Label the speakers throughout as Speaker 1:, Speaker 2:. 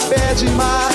Speaker 1: a vida pede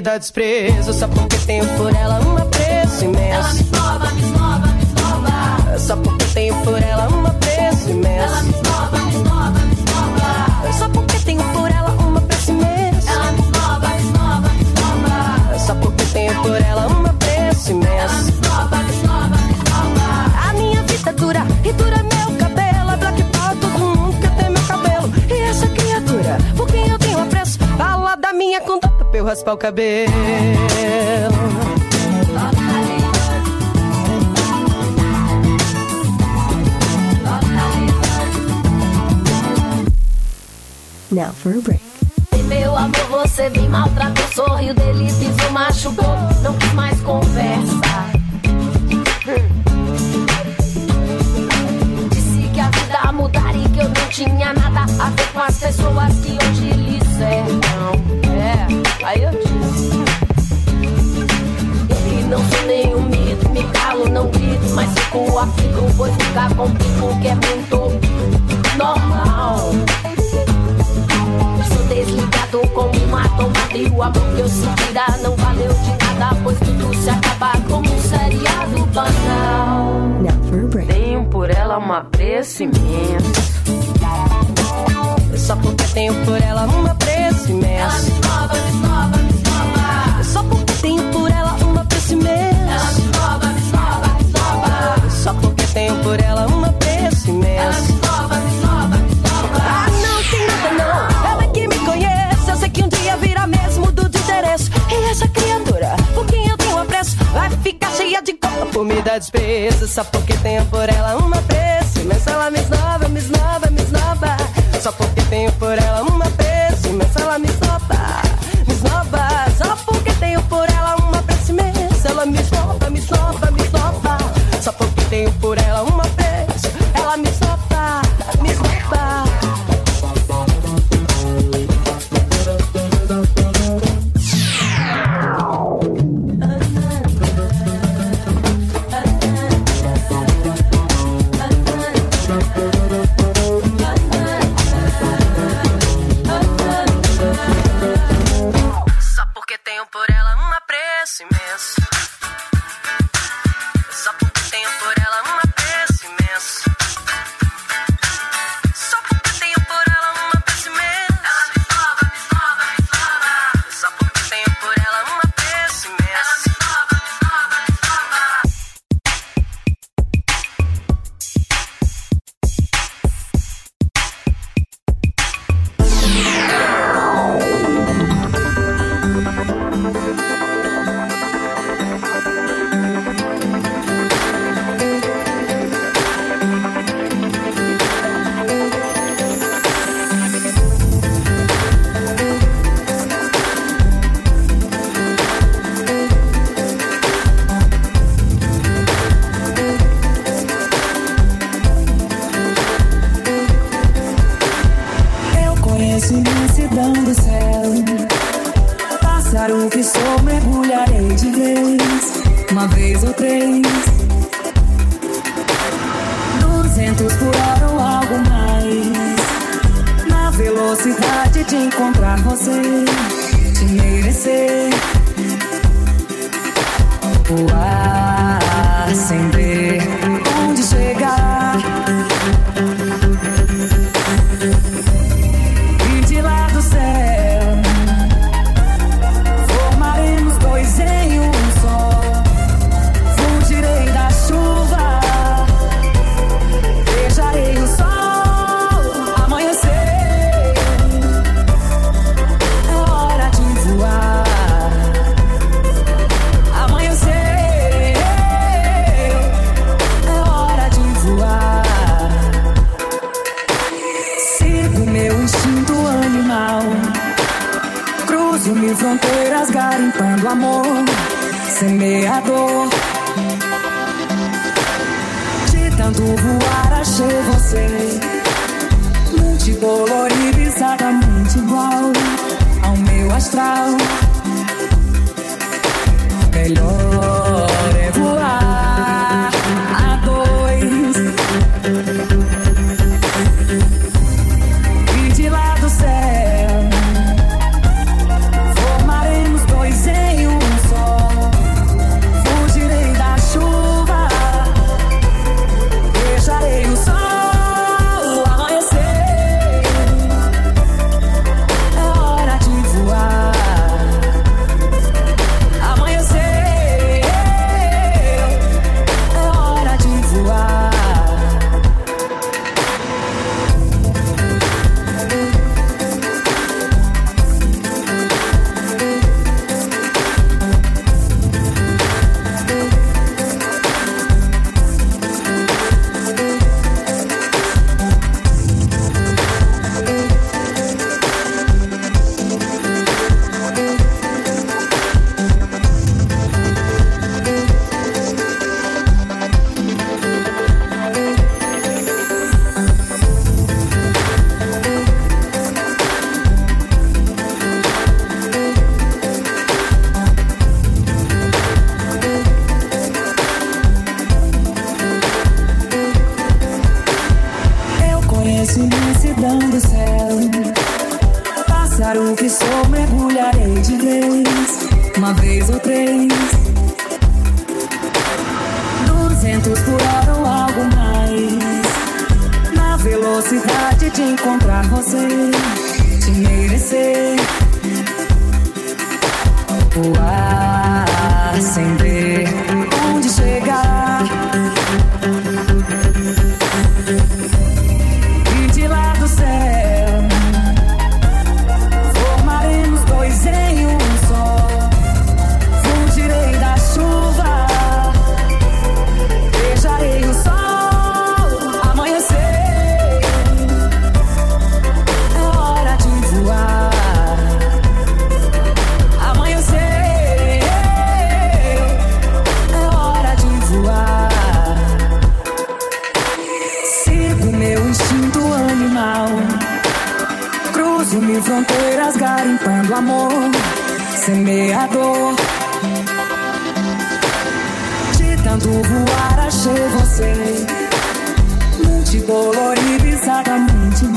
Speaker 2: dar desprezo. Só porque tenho por ela um apreço
Speaker 3: Ela me
Speaker 2: imenso.
Speaker 3: esnova, me esnova, me esnova.
Speaker 2: Só porque tenho por ela um apreço imenso. Raspar o cabelo.
Speaker 4: Now for a break.
Speaker 3: Meu amor, você me maltratou, sorriu, dele pisou, machucou, não quis mais conversa. Disse que a vida mudaria e que eu não tinha nada a ver com as pessoas que hoje lhe cercam. É, aí eu disse. E não sou nenhum mito, me calo, não grito, mas fico aflito, pois nunca complico, que é muito normal. Sou desligado como uma tomada e o amor que eu não valeu de nada, pois tudo se acaba como um seriado banal.
Speaker 2: Tenho por ela um apreço imenso. Só porque tenho por ela um apreço
Speaker 3: Ela me
Speaker 2: imenso.
Speaker 3: esnova, me esnova, me esnova.
Speaker 2: Só porque tenho por ela um apreço
Speaker 3: Ela
Speaker 2: imenso.
Speaker 3: me esnova, me esnova, me esnova.
Speaker 2: Só porque tenho por ela um apreço
Speaker 3: Ela me
Speaker 2: imenso.
Speaker 3: esnova, me esnova, me esnova.
Speaker 2: Ah, não tem nada não, ela é que me conhece. Eu sei que um dia virá mesmo do de interesse. E essa criatura, por quem eu tenho apreço, vai ficar cheia de por me dar despesa. Só porque tenho por ela um apreço imenso. Ela me esnova, me esnova, me esnova. Só porque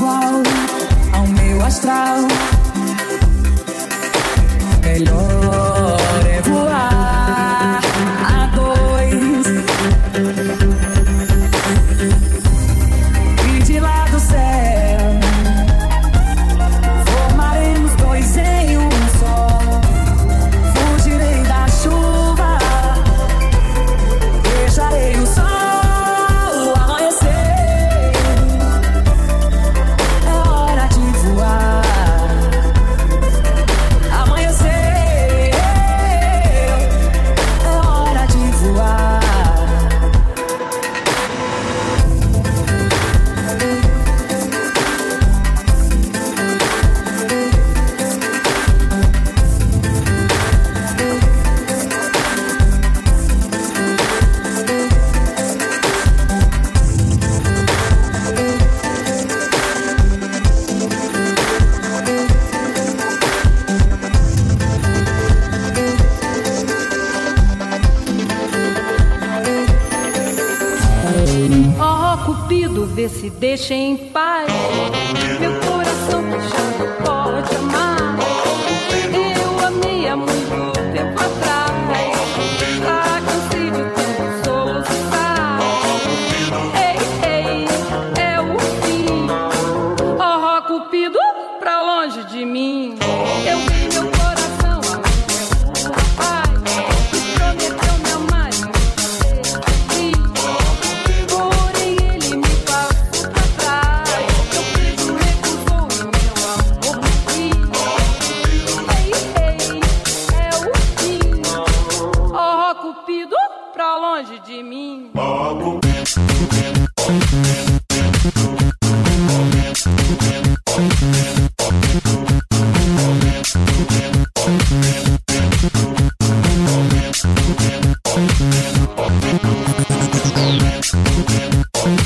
Speaker 5: igual ao meu astral.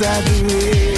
Speaker 6: Talvez a doer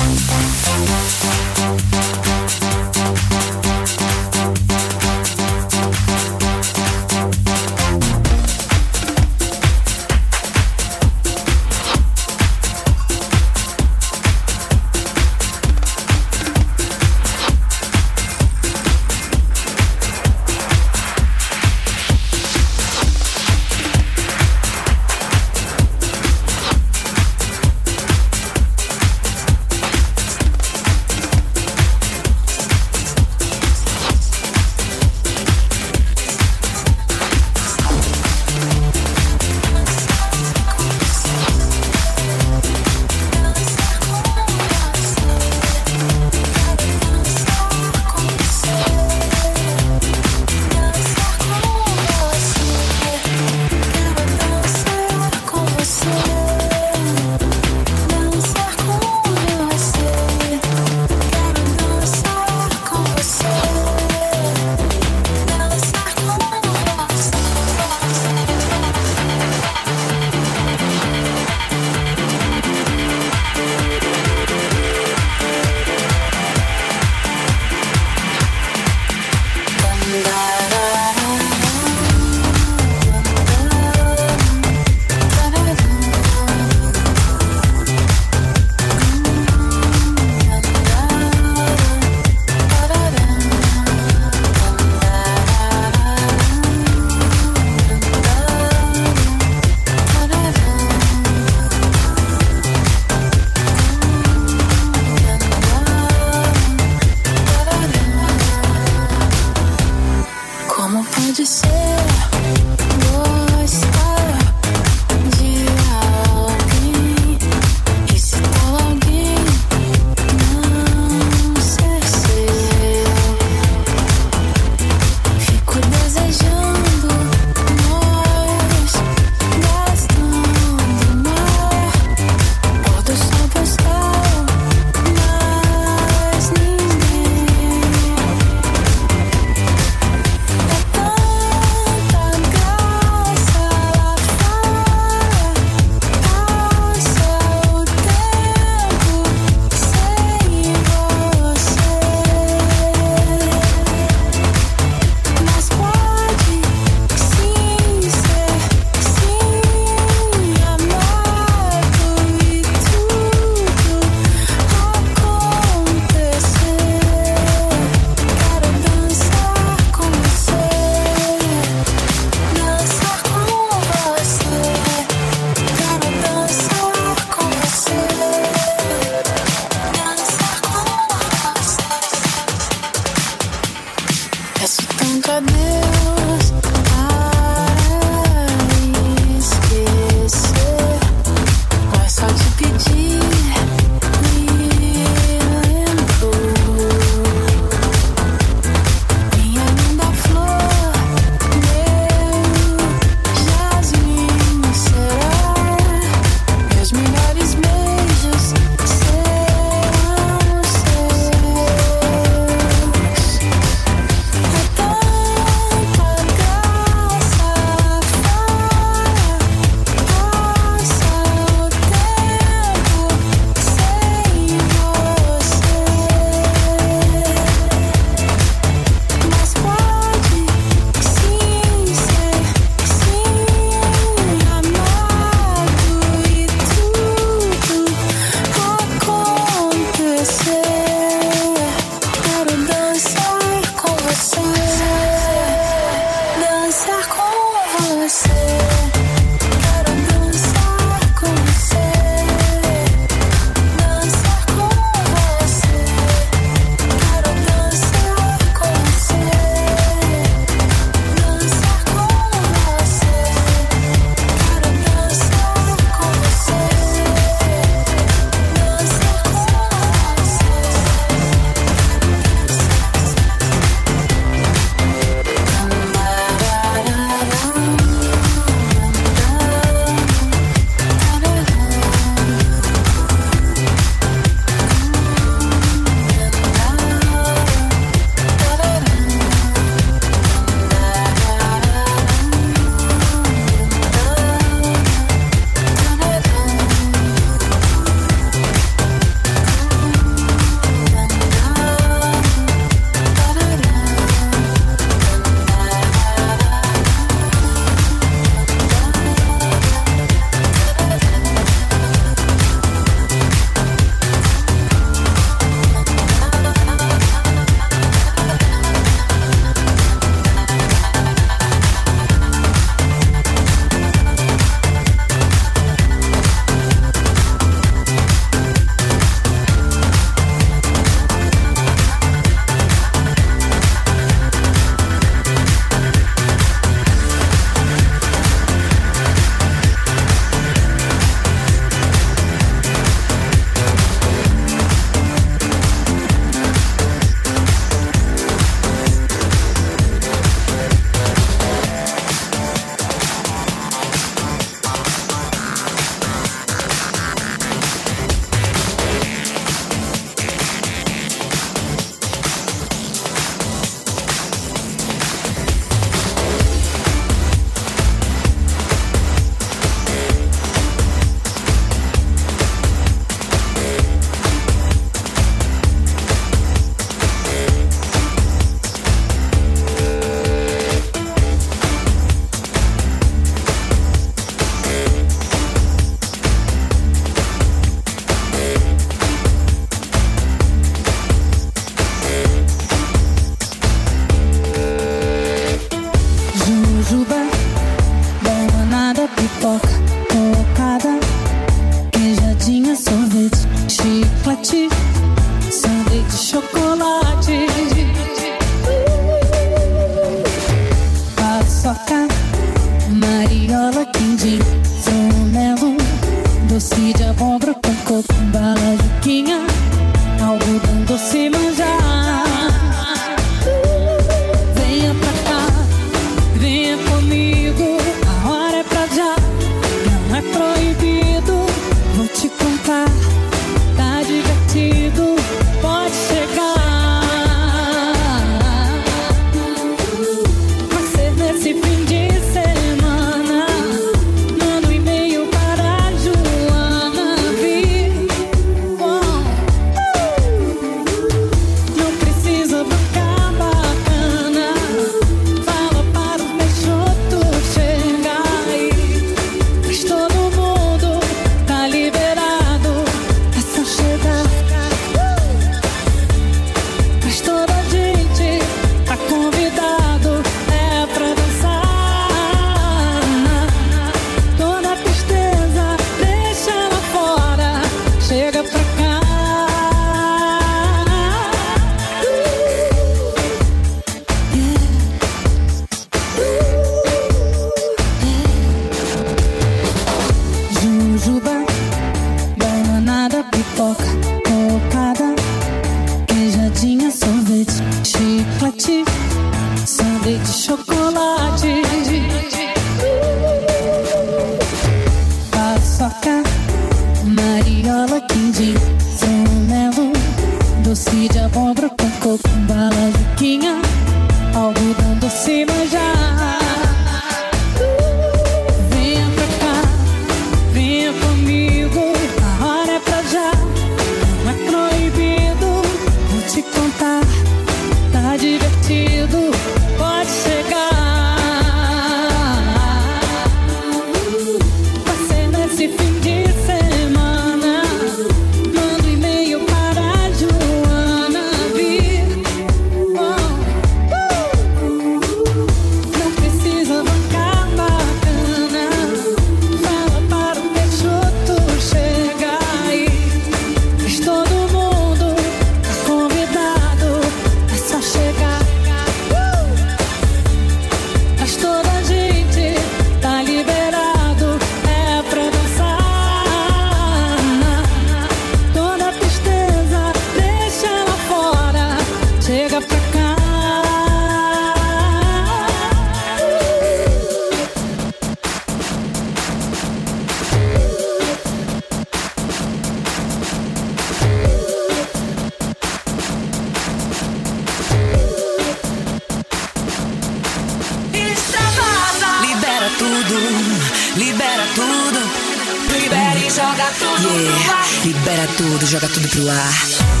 Speaker 5: Yeah,
Speaker 7: libera tudo, joga tudo pro ar.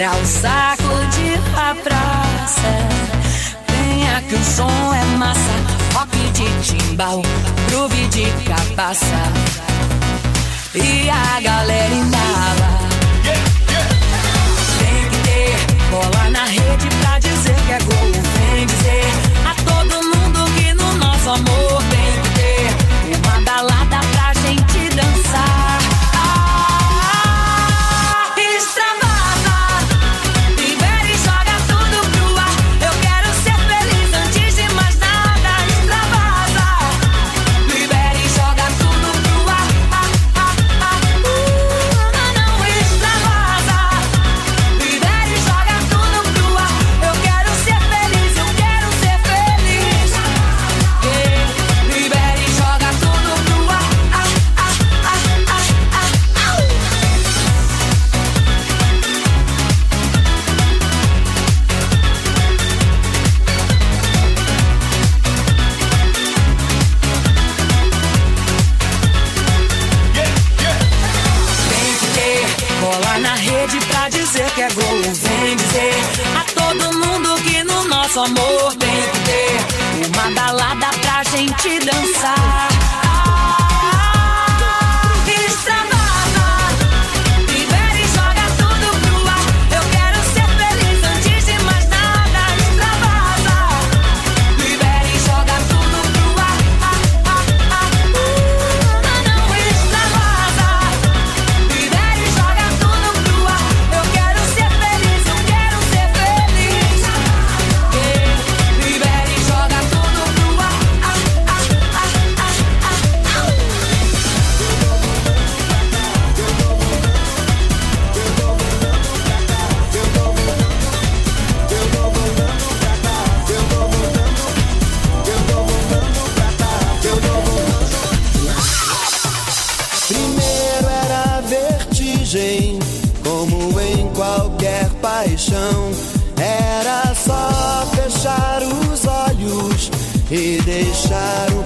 Speaker 7: tirar o saco de pra praça. Venha que o som é massa, rock de timbal, groove de capaça E a galera embala. Tem que ter bola na rede pra dizer que é gol. Vem dizer a todo mundo que no nosso amor. dançar.
Speaker 8: Deixar